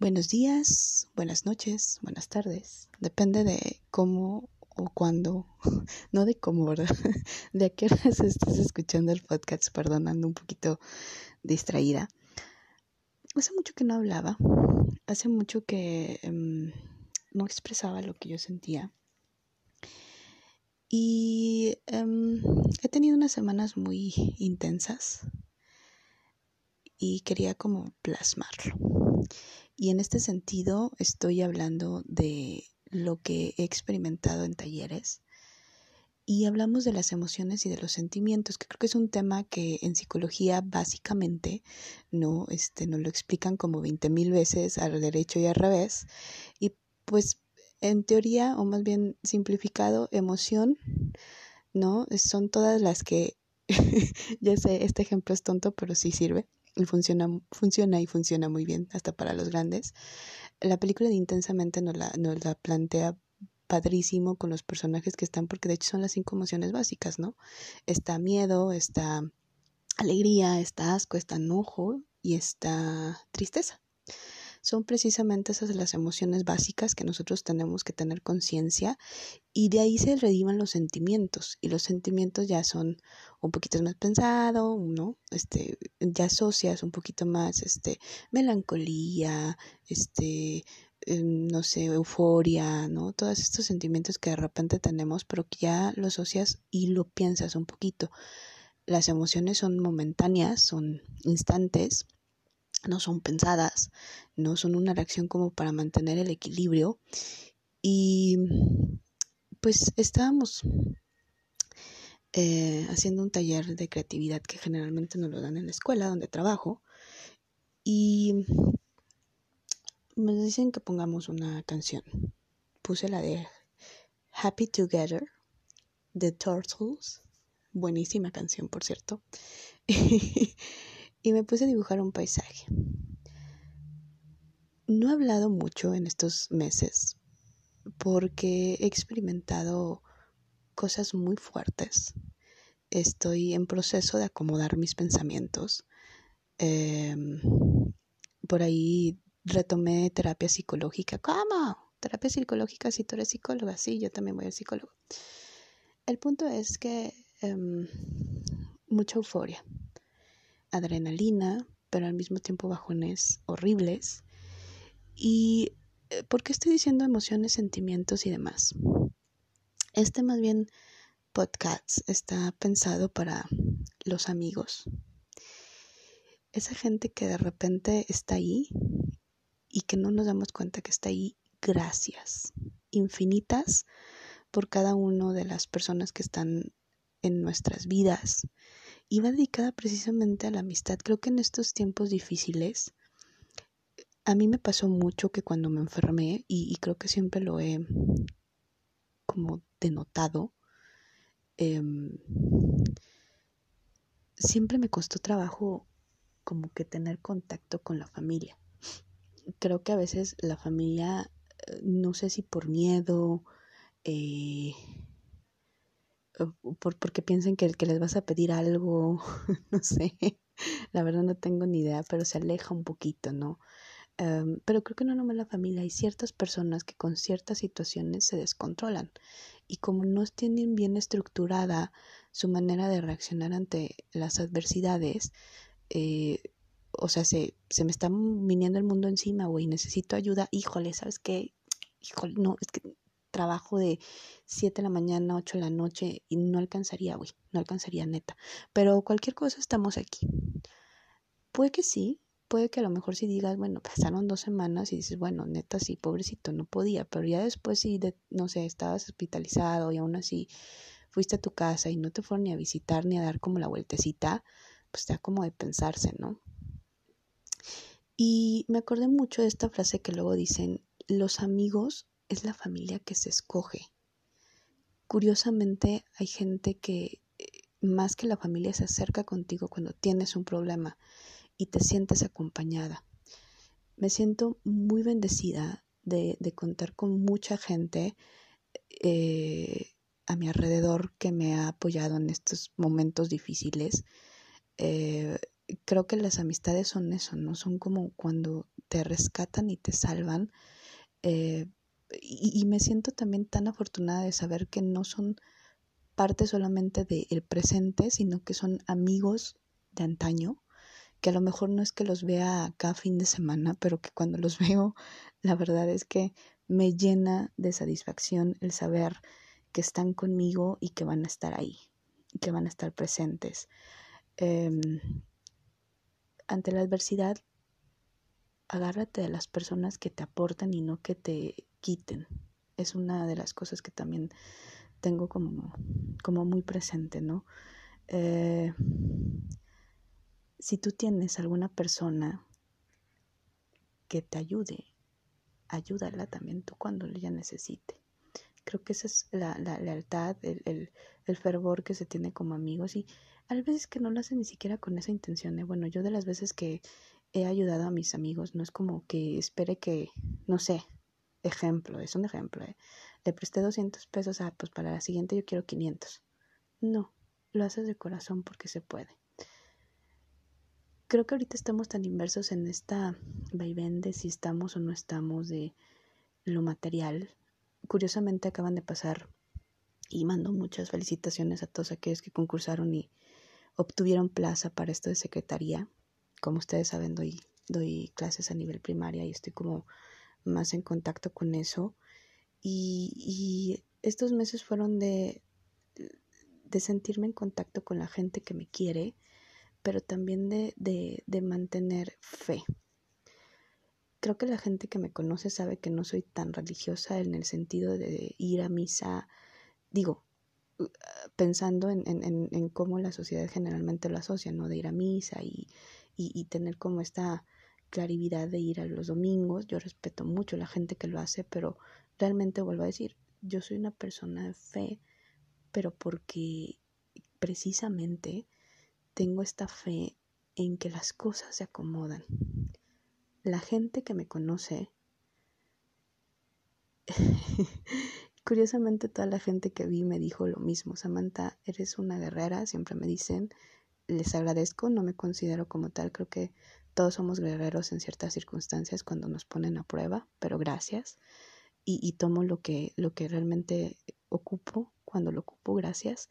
Buenos días, buenas noches, buenas tardes. Depende de cómo o cuándo, no de cómo, ¿verdad? De a qué horas estés escuchando el podcast, perdonando un poquito distraída. Hace mucho que no hablaba, hace mucho que em, no expresaba lo que yo sentía. Y em, he tenido unas semanas muy intensas y quería como plasmarlo. Y en este sentido estoy hablando de lo que he experimentado en talleres y hablamos de las emociones y de los sentimientos, que creo que es un tema que en psicología básicamente no este nos lo explican como 20 mil veces al derecho y al revés. Y pues en teoría o más bien simplificado emoción no son todas las que ya sé este ejemplo es tonto pero sí sirve y funciona, funciona y funciona muy bien, hasta para los grandes. La película de Intensamente nos la, nos la plantea padrísimo con los personajes que están, porque de hecho son las cinco emociones básicas, ¿no? Está miedo, está alegría, está asco, está enojo y está tristeza son precisamente esas las emociones básicas que nosotros tenemos que tener conciencia y de ahí se rediman los sentimientos y los sentimientos ya son un poquito más pensado, ¿no? Este, ya asocias un poquito más este melancolía, este em, no sé, euforia, ¿no? Todos estos sentimientos que de repente tenemos, pero que ya lo asocias y lo piensas un poquito. Las emociones son momentáneas, son instantes, no son pensadas, no son una reacción como para mantener el equilibrio. Y pues estábamos eh, haciendo un taller de creatividad que generalmente nos lo dan en la escuela donde trabajo. Y me dicen que pongamos una canción. Puse la de Happy Together de Turtles. Buenísima canción, por cierto. y me puse a dibujar un paisaje. No he hablado mucho en estos meses porque he experimentado cosas muy fuertes. Estoy en proceso de acomodar mis pensamientos. Em, por ahí retomé terapia psicológica. ¿Cómo? Terapia psicológica si tú eres psicóloga. Sí, yo también voy al psicólogo. El punto es que em, mucha euforia adrenalina, pero al mismo tiempo bajones horribles. ¿Y eh, por qué estoy diciendo emociones, sentimientos y demás? Este más bien podcast está pensado para los amigos. Esa gente que de repente está ahí y que no nos damos cuenta que está ahí. Gracias infinitas por cada una de las personas que están en nuestras vidas iba dedicada precisamente a la amistad. Creo que en estos tiempos difíciles, a mí me pasó mucho que cuando me enfermé, y, creo que siempre lo he como denotado, em, siempre me costó trabajo como que tener contacto con la familia. Creo que a veces la familia, eh, no sé si por miedo, eh, por, porque piensen que, que les vas a pedir algo, no sé, la verdad no tengo ni idea, pero se aleja un poquito, ¿no? Em, pero creo que no nomás la familia, hay ciertas personas que con ciertas situaciones se descontrolan y como no tienen bien estructurada su manera de reaccionar ante las adversidades, eh, o sea, se, se me está viniendo el mundo encima, güey, necesito ayuda, híjole, ¿sabes qué? Híjole, no, es que trabajo de 7 de la mañana, 8 de la noche y no alcanzaría, güey, no alcanzaría neta. Pero cualquier cosa estamos aquí. Puede que sí, puede que a lo mejor si digas, bueno, pasaron dos semanas y dices, bueno, neta sí, pobrecito, no podía, pero ya después si, de, no sé, estabas hospitalizado y aún así fuiste a tu casa y no te fueron ni a visitar ni a dar como la vueltecita, pues está como de pensarse, ¿no? Y me acordé mucho de esta frase que luego dicen, los amigos es la familia que se escoge. Curiosamente hay gente que eh, más que la familia se acerca contigo cuando tienes un problema y te sientes acompañada. Me siento muy bendecida de, contar con mucha gente eh, a mi alrededor que me ha apoyado en estos momentos difíciles. Eh, creo que las amistades son eso, ¿no? Son como cuando te rescatan y te salvan. Y, me siento también tan afortunada de saber que no son parte solamente del presente, sino que son amigos de antaño, que a lo mejor no es que los vea cada fin de semana, pero que cuando los veo, la verdad es que me llena de satisfacción el saber que están conmigo y que van a estar ahí, y que van a estar presentes. Em, ante la adversidad, agárrate de las personas que te aportan y no que te quiten. Es una de las cosas que también tengo como, como muy presente, ¿no? Eh, si tú tienes alguna persona que te ayude, ayúdala también tú cuando ella necesite. Creo que esa es la, lealtad, el, el, fervor que se tiene como amigos y a veces que no lo hacen ni siquiera con esa intención. ¿eh? Bueno, yo de las veces que he ayudado a mis amigos, no es como que espere que, no sé, ejemplo, es un ejemplo, ¿eh? le presté 200 pesos, ah, pues para la siguiente yo quiero 500. No, lo haces de corazón porque se puede. Creo que ahorita estamos tan inversos en esta vaivén de si estamos o no estamos de lo material. Curiosamente acaban de pasar y mando muchas felicitaciones a todos aquellos que concursaron y obtuvieron plaza para esto de secretaría. Como ustedes saben, doy, doy clases a nivel primaria y estoy como más en contacto con eso. Y, estos meses fueron de, de sentirme en contacto con la gente que me quiere, pero también de, de, mantener fe. Creo que la gente que me conoce sabe que no soy tan religiosa en el sentido de ir a misa, digo, pensando en, en, en cómo la sociedad generalmente lo asocia, ¿no? De ir a misa y, y tener como esta claridad de ir a los domingos. Yo respeto mucho a la gente que lo hace, pero realmente vuelvo a decir, yo soy una persona de fe, pero porque precisamente tengo esta fe en que las cosas se acomodan. La gente que me conoce, curiosamente toda la gente que vi me dijo lo mismo, Samantha, eres una guerrera, siempre me dicen, les agradezco, no me considero como tal, creo que todos somos guerreros en ciertas circunstancias cuando nos ponen a prueba, pero gracias y, tomo lo que, lo que realmente ocupo cuando lo ocupo, gracias.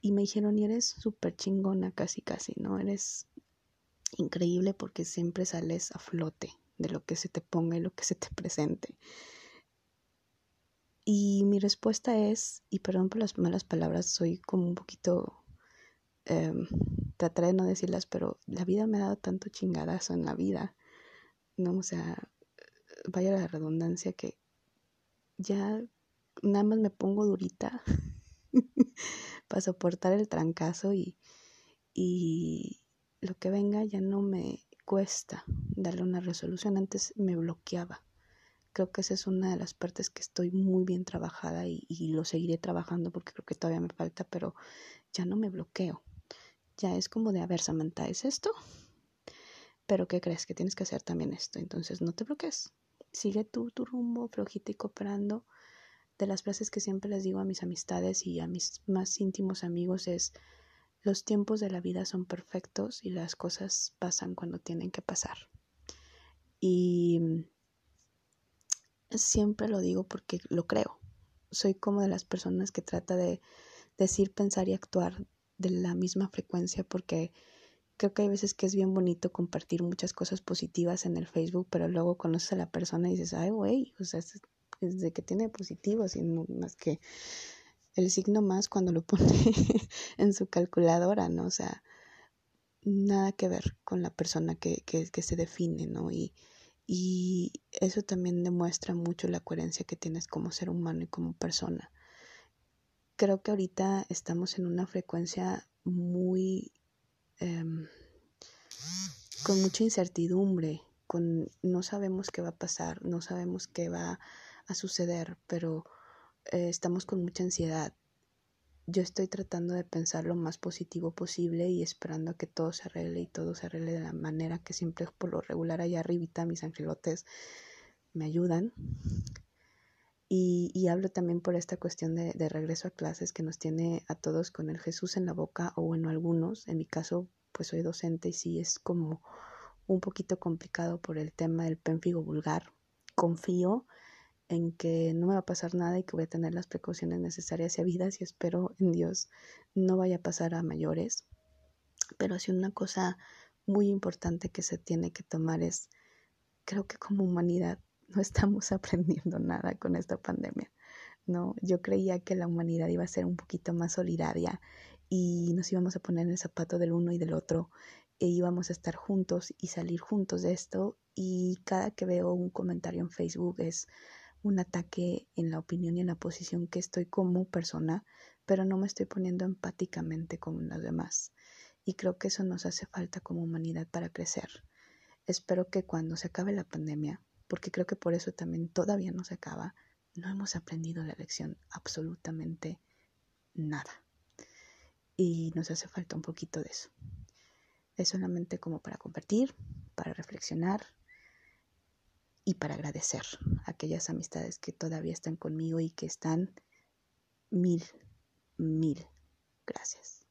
Y me dijeron, y eres súper chingona, casi, casi, ¿no? Eres increíble porque siempre sales a flote de lo que se te ponga y lo que se te presente. Y mi respuesta es, y perdón por las malas palabras, soy como un poquito, eh, trataré de no decirlas, pero la vida me ha dado tanto chingadazo en la vida, ¿no? O sea, vaya la redundancia que ya nada más me pongo durita para soportar el trancazo y, y lo que venga ya no me cuesta darle una resolución. Antes me bloqueaba. Creo que esa es una de las partes que estoy muy bien trabajada y, y lo seguiré trabajando porque creo que todavía me falta, pero ya no me bloqueo. Ya es como de, a ver, Samantha, ¿es esto? Pero ¿qué crees? Que tienes que hacer también esto. Entonces no te bloquees sigue tú tu rumbo flojito y cooperando. De las frases que siempre les digo a mis amistades y a mis más íntimos amigos es los tiempos de la vida son perfectos y las cosas pasan cuando tienen que pasar. Y siempre lo digo porque lo creo. Soy como de las personas que trata de decir, pensar y actuar de la misma frecuencia porque creo que hay veces que es bien bonito compartir muchas cosas positivas en el Facebook, pero luego conoces a la persona y dices, ay, güey, o sea, es, de que tiene positivos y no más que el signo más cuando lo pone en su calculadora, ¿no? O sea, nada que ver con la persona que, que, que se define, ¿no? Y, y eso también demuestra mucho la coherencia que tienes como ser humano y como persona. Creo que ahorita estamos en una frecuencia muy Em, con mucha incertidumbre, con no sabemos qué va a pasar, no sabemos qué va a suceder, pero eh, estamos con mucha ansiedad. Yo estoy tratando de pensar lo más positivo posible y esperando a que todo se arregle y todo se arregle de la manera que siempre por lo regular allá arribita mis angelotes me ayudan. Y, hablo también por esta cuestión de, de, regreso a clases que nos tiene a todos con el Jesús en la boca o bueno algunos, en mi caso pues soy docente y sí es como un poquito complicado por el tema del pénfigo vulgar. Confío en que no me va a pasar nada y que voy a tener las precauciones necesarias y habidas y espero en Dios no vaya a pasar a mayores. Pero sí una cosa muy importante que se tiene que tomar es, creo que como humanidad no estamos aprendiendo nada con esta pandemia. No, yo creía que la humanidad iba a ser un poquito más solidaria y nos íbamos a poner en el zapato del uno y del otro e íbamos a estar juntos y salir juntos de esto y cada que veo un comentario en Facebook es un ataque en la opinión y en la posición que estoy como persona, pero no me estoy poniendo empáticamente con los demás. Y creo que eso nos hace falta como humanidad para crecer. Espero que cuando se acabe la pandemia, porque creo que por eso también todavía no se acaba, no hemos aprendido la lección absolutamente nada. Y nos hace falta un poquito de eso. Es solamente como para compartir, para reflexionar y para agradecer a aquellas amistades que todavía están conmigo y que están mil, mil gracias.